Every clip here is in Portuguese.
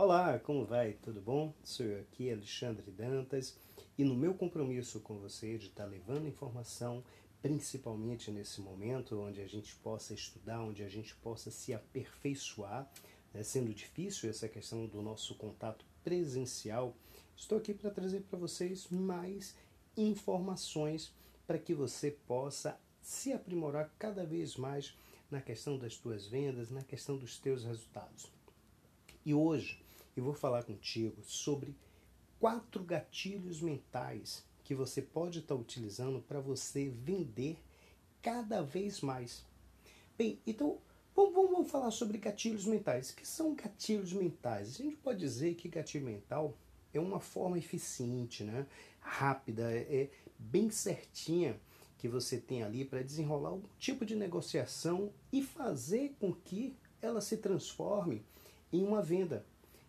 Olá, como vai? Tudo bom? Sou eu aqui, Alexandre Dantas, e no meu compromisso com você de estar levando informação, principalmente nesse momento onde a gente possa estudar, onde a gente possa se aperfeiçoar, né? sendo difícil essa questão do nosso contato presencial, estou aqui para trazer para vocês mais informações para que você possa se aprimorar cada vez mais na questão das tuas vendas, na questão dos teus resultados. E hoje eu vou falar contigo sobre quatro gatilhos mentais que você pode estar utilizando para você vender cada vez mais. Bem, então vamos, vamos, falar sobre gatilhos mentais. O que são gatilhos mentais? A gente pode dizer que gatilho mental é uma forma eficiente, né? rápida, é, é bem certinha que você tem ali para desenrolar algum tipo de negociação e fazer com que ela se transforme em uma venda.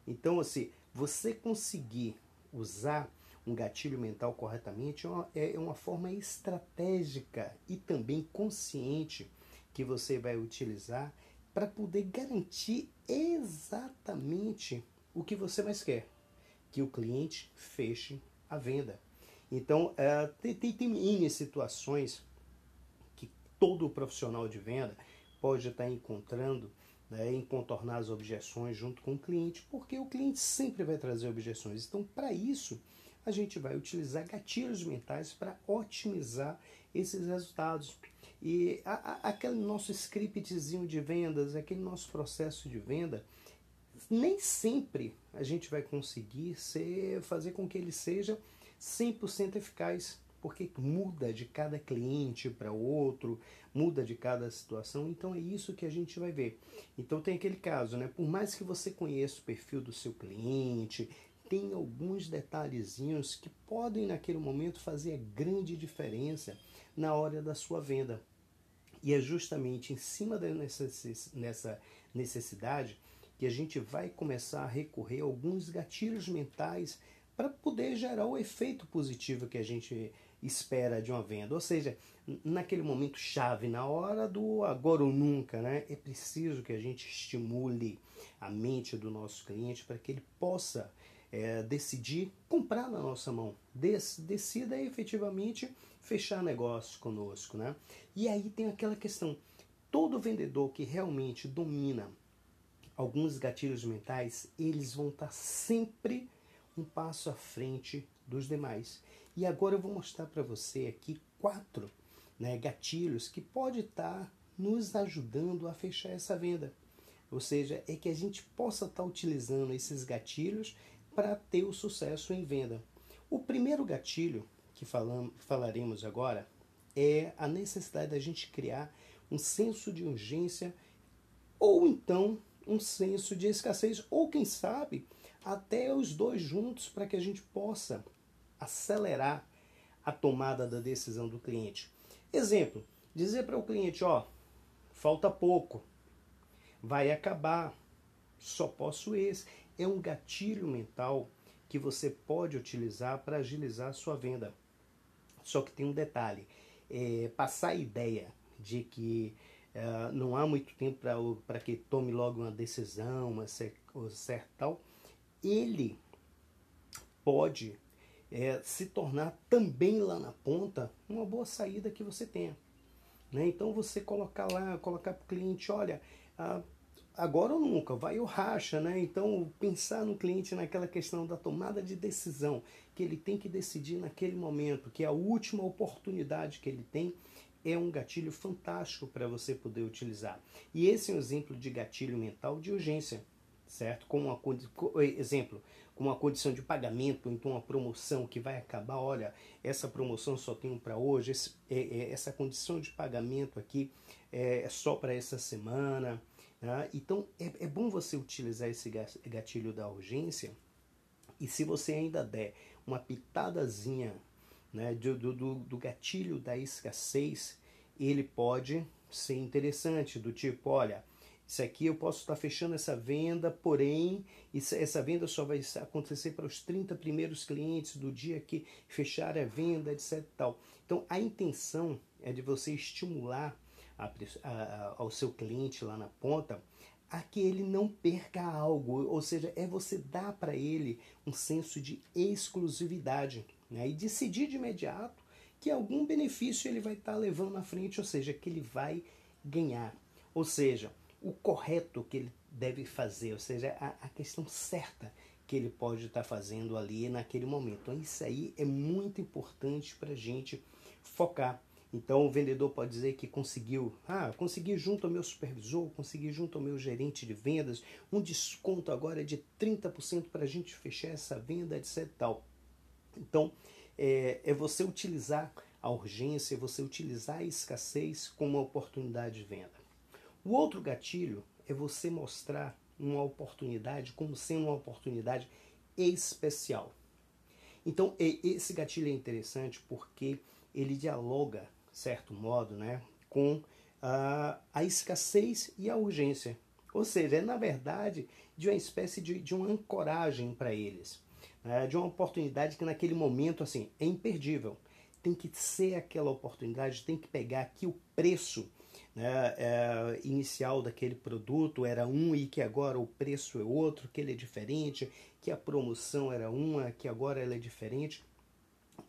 Então, assim, você conseguir usar um gatilho mental corretamente é uma, é uma forma estratégica e também consciente que você vai utilizar para poder garantir exatamente o que você mais quer, que o cliente feche a venda. Então, é, tem, tem, tem N situações que todo profissional de venda pode estar encontrando né, em contornar as objeções junto com o cliente, porque o cliente sempre vai trazer objeções. Então, para isso, a gente vai utilizar gatilhos mentais para otimizar esses resultados. E a, a, aquele nosso scriptzinho de vendas, aquele nosso processo de venda, nem sempre a gente vai conseguir ser, fazer com que ele seja 100% eficaz porque muda de cada cliente para outro, muda de cada situação, então é isso que a gente vai ver. Então tem aquele caso, né? Por mais que você conheça o perfil do seu cliente, tem alguns detalhezinhos que podem naquele momento fazer a grande diferença na hora da sua venda. E é justamente em cima dessa necessidade que a gente vai começar a recorrer a alguns gatilhos mentais para poder gerar o efeito positivo que a gente espera de uma venda. Ou seja, naquele momento chave, na hora do agora ou nunca, né? É preciso que a gente estimule a mente do nosso cliente para que ele possa é, decidir comprar na nossa mão. Des, decida efetivamente fechar negócio conosco, né? E aí tem aquela questão. Todo vendedor que realmente domina alguns gatilhos mentais, eles vão estar sempre um passo à frente dos demais. E agora eu vou mostrar para você aqui quatro né, gatilhos que pode estar tá nos ajudando a fechar essa venda. Ou seja, é que a gente possa estar tá utilizando esses gatilhos para ter o sucesso em venda. O primeiro gatilho que falamos, falaremos agora é a necessidade da gente criar um senso de urgência ou então um senso de escassez, ou quem sabe até os dois juntos para que a gente possa acelerar a tomada da decisão do cliente. Exemplo, dizer para o cliente, ó, falta pouco, vai acabar, só posso esse. É um gatilho mental que você pode utilizar para agilizar a sua venda. Só que tem um detalhe, é, passar a ideia de que uh, não há muito tempo para que tome logo uma decisão, uma certa tal, ele pode é, se tornar também lá na ponta uma boa saída que você tenha. Né? Então você colocar lá, colocar para o cliente, olha, agora ou nunca, vai o racha, né? Então pensar no cliente naquela questão da tomada de decisão, que ele tem que decidir naquele momento, que é a última oportunidade que ele tem, é um gatilho fantástico para você poder utilizar. E esse é um exemplo de gatilho mental de urgência certo? Com uma exemplo, com uma condição de pagamento, então uma promoção que vai acabar, olha, essa promoção só tem para hoje, esse, é, é, essa condição de pagamento aqui é, é só para essa semana. Né? Então é, é bom você utilizar esse gatilho da urgência e se você ainda der uma pitadazinha né, do, do, do gatilho da escassez, ele pode ser interessante, do tipo, olha, isso aqui eu posso estar fechando essa venda, porém, essa venda só vai acontecer para os 30 primeiros clientes do dia que fechar a venda, etc. Tal. Então, a intenção é de você estimular a, a, ao seu cliente lá na ponta a que ele não perca algo, ou seja, é você dar para ele um senso de exclusividade né? e decidir de imediato que algum benefício ele vai estar tá levando na frente, ou seja, que ele vai ganhar. Ou seja, o correto que ele deve fazer, ou seja, a, a questão certa que ele pode estar tá fazendo ali naquele momento. Então, isso aí é muito importante para a gente focar. Então o vendedor pode dizer que conseguiu, ah, consegui junto ao meu supervisor, consegui junto ao meu gerente de vendas, um desconto agora de 30% para a gente fechar essa venda, etc. Tal. Então é, é você utilizar a urgência, é você utilizar a escassez como uma oportunidade de venda. O outro gatilho é você mostrar uma oportunidade como sendo uma oportunidade especial. Então, esse gatilho é interessante porque ele dialoga certo modo, né, com a, a escassez e a urgência. Ou seja, é na verdade de uma espécie de, de uma ancoragem para eles, né, de uma oportunidade que naquele momento assim é imperdível. Tem que ser aquela oportunidade, tem que pegar aqui o preço né, é, inicial daquele produto era um e que agora o preço é outro, que ele é diferente, que a promoção era uma, que agora ela é diferente.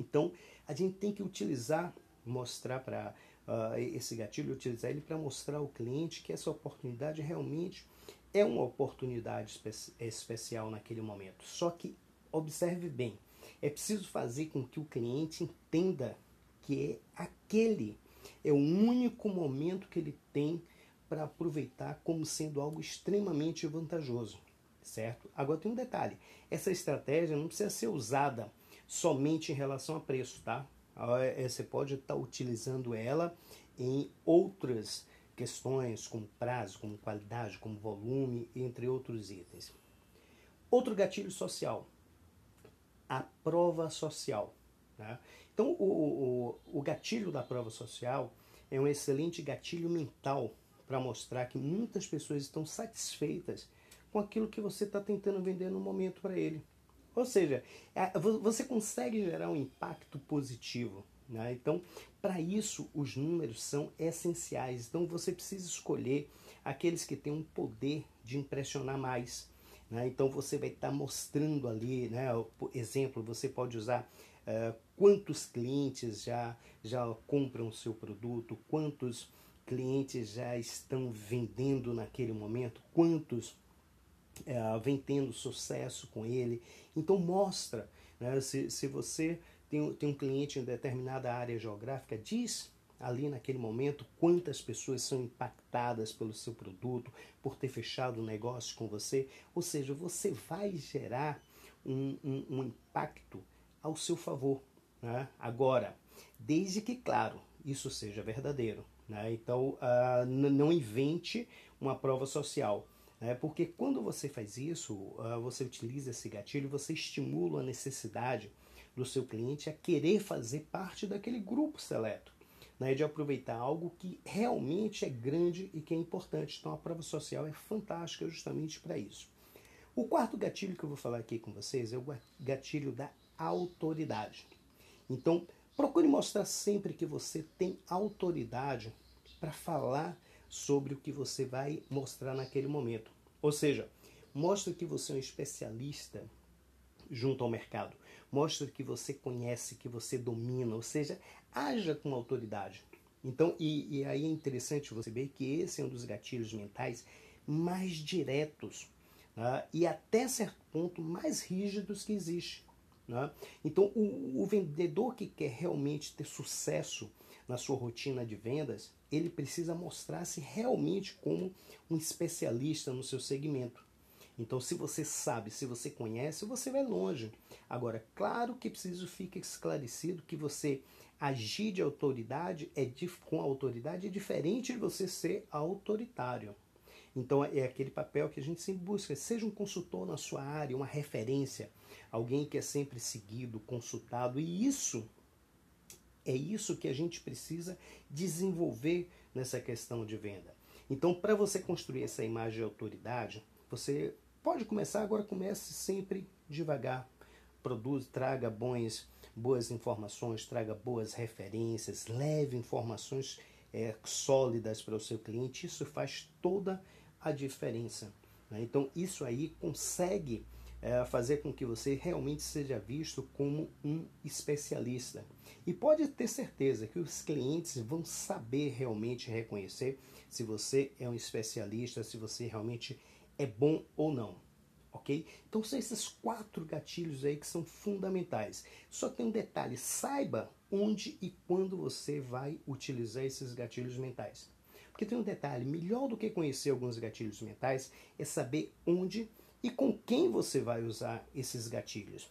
Então a gente tem que utilizar mostrar para uh, esse gatilho, utilizar ele para mostrar ao cliente que essa oportunidade realmente é uma oportunidade espe especial naquele momento. Só que observe bem, é preciso fazer com que o cliente entenda que é aquele é o único momento que ele tem para aproveitar como sendo algo extremamente vantajoso, certo? Agora tem um detalhe: essa estratégia não precisa ser usada somente em relação a preço, tá? É, você pode estar tá utilizando ela em outras questões, como prazo, como qualidade, como volume, entre outros itens. Outro gatilho social, a prova social. Tá? Então, o, o, o gatilho da prova social é um excelente gatilho mental para mostrar que muitas pessoas estão satisfeitas com aquilo que você está tentando vender no momento para ele. Ou seja, é, você consegue gerar um impacto positivo. Né? Então, para isso, os números são essenciais. Então, você precisa escolher aqueles que têm um poder de impressionar mais. Né? Então, você vai estar tá mostrando ali, né? por exemplo, você pode usar uh, quantos clientes já, já compram o seu produto, quantos clientes já estão vendendo naquele momento, quantos é, vem tendo sucesso com ele. Então mostra, né, se, se você tem, tem um cliente em determinada área geográfica, diz ali naquele momento quantas pessoas são impactadas pelo seu produto, por ter fechado o um negócio com você. Ou seja, você vai gerar um, um, um impacto ao seu favor. Né? Agora, desde que, claro, isso seja verdadeiro. Né? Então, uh, não invente uma prova social. Né? Porque quando você faz isso, uh, você utiliza esse gatilho, você estimula a necessidade do seu cliente a querer fazer parte daquele grupo seleto, né? de aproveitar algo que realmente é grande e que é importante. Então a prova social é fantástica justamente para isso. O quarto gatilho que eu vou falar aqui com vocês é o gatilho da autoridade. Então, procure mostrar sempre que você tem autoridade para falar sobre o que você vai mostrar naquele momento. Ou seja, mostra que você é um especialista junto ao mercado. Mostra que você conhece, que você domina, ou seja, haja com autoridade. Então, e, e aí é interessante você ver que esse é um dos gatilhos mentais mais diretos né? e até certo ponto mais rígidos que existe. Né? Então, o, o vendedor que quer realmente ter sucesso na sua rotina de vendas, ele precisa mostrar-se realmente como um especialista no seu segmento. Então, se você sabe, se você conhece, você vai longe. Agora, claro que preciso fique esclarecido que você agir de autoridade é com autoridade é diferente de você ser autoritário. Então é aquele papel que a gente sempre busca, seja um consultor na sua área, uma referência, alguém que é sempre seguido, consultado, e isso é isso que a gente precisa desenvolver nessa questão de venda. Então, para você construir essa imagem de autoridade, você pode começar agora, comece sempre devagar. Produz, traga bons, boas informações, traga boas referências, leve informações é, sólidas para o seu cliente. Isso faz toda a diferença. Né? Então, isso aí consegue é, fazer com que você realmente seja visto como um especialista. E pode ter certeza que os clientes vão saber realmente reconhecer se você é um especialista, se você realmente é bom ou não. Ok? Então são esses quatro gatilhos aí que são fundamentais. Só tem um detalhe: saiba onde e quando você vai utilizar esses gatilhos mentais. Porque tem um detalhe: melhor do que conhecer alguns gatilhos mentais é saber onde e com quem você vai usar esses gatilhos.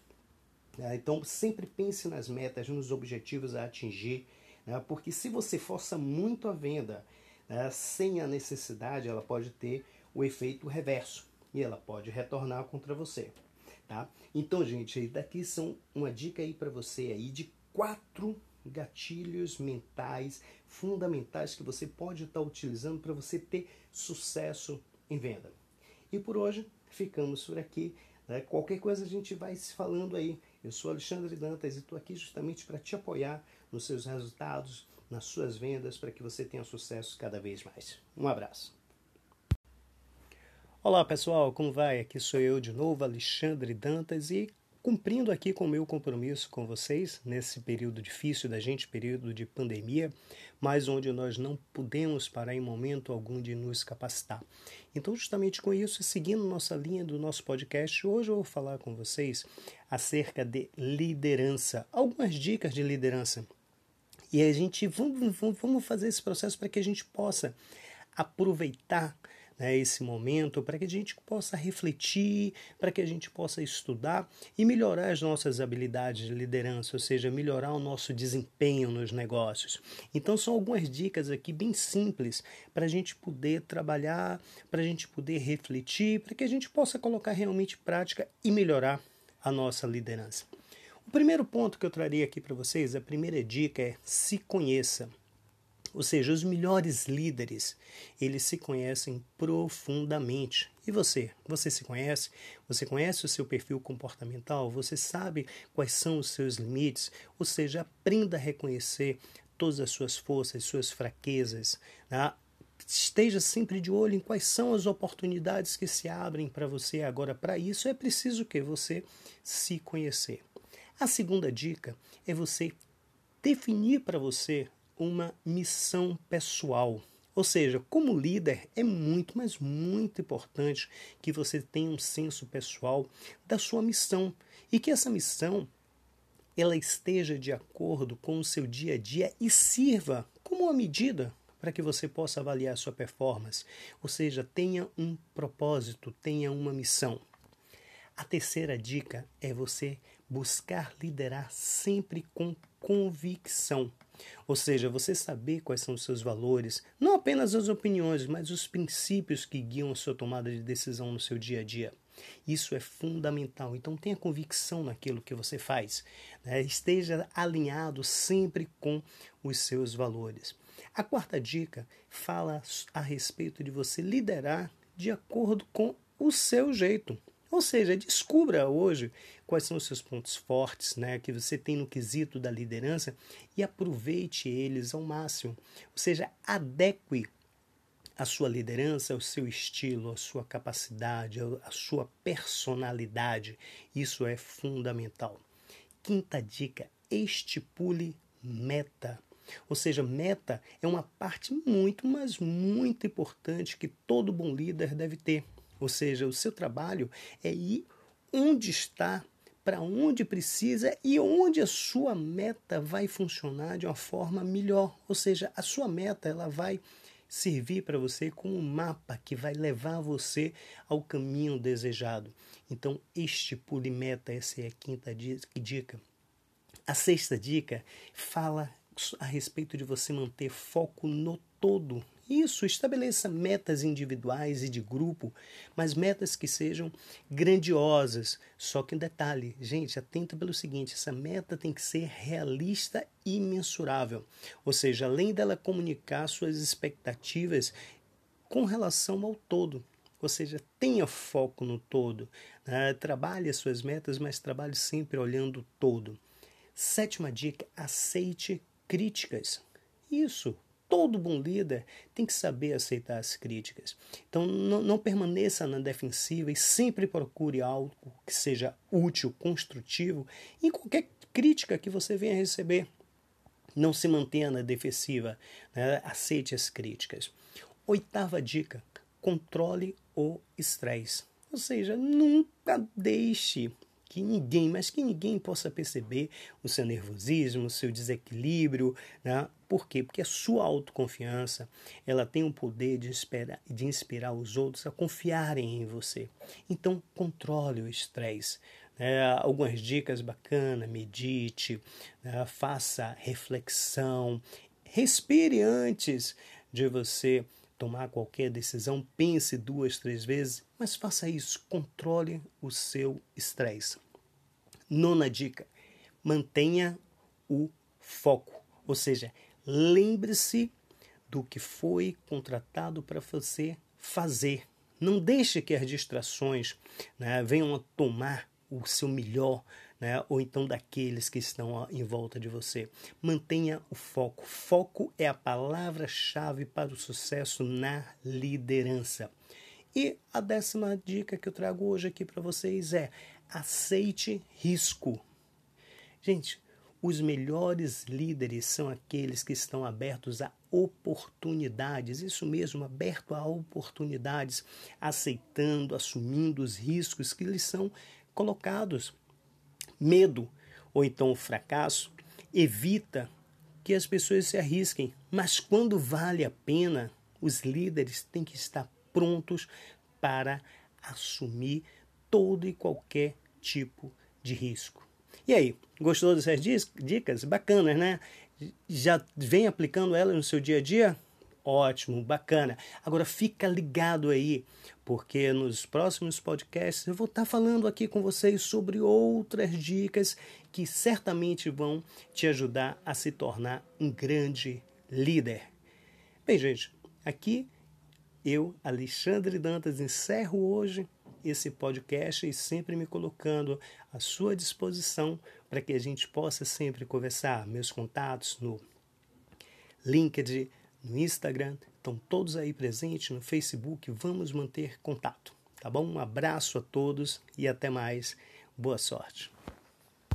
Né? Então, sempre pense nas metas, nos objetivos a atingir, né? porque se você força muito a venda né, sem a necessidade, ela pode ter o efeito reverso e ela pode retornar contra você. Tá? Então, gente, daqui são uma dica aí para você aí de quatro gatilhos mentais fundamentais que você pode estar utilizando para você ter sucesso em venda. E por hoje ficamos por aqui. Né? Qualquer coisa a gente vai se falando aí. Eu sou Alexandre Dantas e estou aqui justamente para te apoiar nos seus resultados, nas suas vendas, para que você tenha sucesso cada vez mais. Um abraço. Olá pessoal, como vai? Aqui sou eu de novo, Alexandre Dantas, e cumprindo aqui com o meu compromisso com vocês nesse período difícil da gente, período de pandemia, mas onde nós não podemos parar em momento algum de nos capacitar. Então, justamente com isso, seguindo nossa linha do nosso podcast, hoje eu vou falar com vocês acerca de liderança, algumas dicas de liderança. E a gente vamos, vamos fazer esse processo para que a gente possa aproveitar né, esse momento, para que a gente possa refletir, para que a gente possa estudar e melhorar as nossas habilidades de liderança, ou seja, melhorar o nosso desempenho nos negócios. Então, são algumas dicas aqui bem simples para a gente poder trabalhar, para a gente poder refletir, para que a gente possa colocar realmente prática e melhorar a nossa liderança. O primeiro ponto que eu traria aqui para vocês, a primeira dica é se conheça. Ou seja, os melhores líderes, eles se conhecem profundamente. E você? Você se conhece? Você conhece o seu perfil comportamental? Você sabe quais são os seus limites? Ou seja, aprenda a reconhecer todas as suas forças, suas fraquezas. Né? Esteja sempre de olho em quais são as oportunidades que se abrem para você. Agora, para isso é preciso que você se conhecer. A segunda dica é você definir para você uma missão pessoal. Ou seja, como líder, é muito, mas muito importante que você tenha um senso pessoal da sua missão e que essa missão ela esteja de acordo com o seu dia a dia e sirva como uma medida para que você possa avaliar a sua performance. Ou seja, tenha um propósito, tenha uma missão. A terceira dica é você buscar liderar sempre com convicção. Ou seja, você saber quais são os seus valores, não apenas as opiniões, mas os princípios que guiam a sua tomada de decisão no seu dia a dia. Isso é fundamental. Então tenha convicção naquilo que você faz. Né? Esteja alinhado sempre com os seus valores. A quarta dica fala a respeito de você liderar de acordo com o seu jeito. Ou seja, descubra hoje quais são os seus pontos fortes, né, que você tem no quesito da liderança e aproveite eles ao máximo. Ou seja, adeque a sua liderança ao seu estilo, à sua capacidade, à sua personalidade. Isso é fundamental. Quinta dica: estipule meta. Ou seja, meta é uma parte muito, mas muito importante que todo bom líder deve ter. Ou seja, o seu trabalho é ir onde está, para onde precisa e onde a sua meta vai funcionar de uma forma melhor. Ou seja, a sua meta ela vai servir para você como um mapa que vai levar você ao caminho desejado. Então, estipule meta, essa é a quinta dica. A sexta dica fala a respeito de você manter foco no todo isso, estabeleça metas individuais e de grupo, mas metas que sejam grandiosas. Só que um detalhe, gente, atenta pelo seguinte: essa meta tem que ser realista e mensurável. Ou seja, além dela comunicar suas expectativas com relação ao todo. Ou seja, tenha foco no todo. Né? Trabalhe as suas metas, mas trabalhe sempre olhando o todo. Sétima dica: aceite críticas. Isso, todo bom líder tem que saber aceitar as críticas. Então não, não, permaneça na defensiva e sempre procure algo que seja útil, construtivo em qualquer crítica que você venha receber. Não se mantenha na defensiva, né? aceite as críticas. Oitava dica: controle o estresse. Ou seja, nunca deixe que ninguém, mas que ninguém possa perceber o seu nervosismo, o seu desequilíbrio, né? Por quê? Porque a sua autoconfiança, ela tem o poder de, inspirar, de inspirar os outros a confiarem em você. Então, controle o estresse. É, algumas dicas bacanas, medite, né? faça reflexão, respire antes de você tomar qualquer decisão, pense duas, três vezes, mas faça isso, controle o seu estresse. Nona dica: mantenha o foco, ou seja, lembre-se do que foi contratado para você fazer. Não deixe que as distrações né, venham a tomar o seu melhor né? ou então daqueles que estão em volta de você. Mantenha o foco. Foco é a palavra-chave para o sucesso na liderança. E a décima dica que eu trago hoje aqui para vocês é: aceite risco. Gente, os melhores líderes são aqueles que estão abertos a oportunidades, isso mesmo, aberto a oportunidades, aceitando, assumindo os riscos que lhes são colocados medo ou então o fracasso evita que as pessoas se arrisquem, mas quando vale a pena, os líderes têm que estar prontos para assumir todo e qualquer tipo de risco. E aí, gostou dessas dicas? Bacanas, né? Já vem aplicando elas no seu dia a dia? Ótimo, bacana. Agora fica ligado aí, porque nos próximos podcasts eu vou estar falando aqui com vocês sobre outras dicas que certamente vão te ajudar a se tornar um grande líder. Bem, gente, aqui eu, Alexandre Dantas, encerro hoje esse podcast e sempre me colocando à sua disposição para que a gente possa sempre conversar. Meus contatos no LinkedIn, no Instagram, estão todos aí presentes no Facebook. Vamos manter contato, tá bom? Um abraço a todos e até mais. Boa sorte.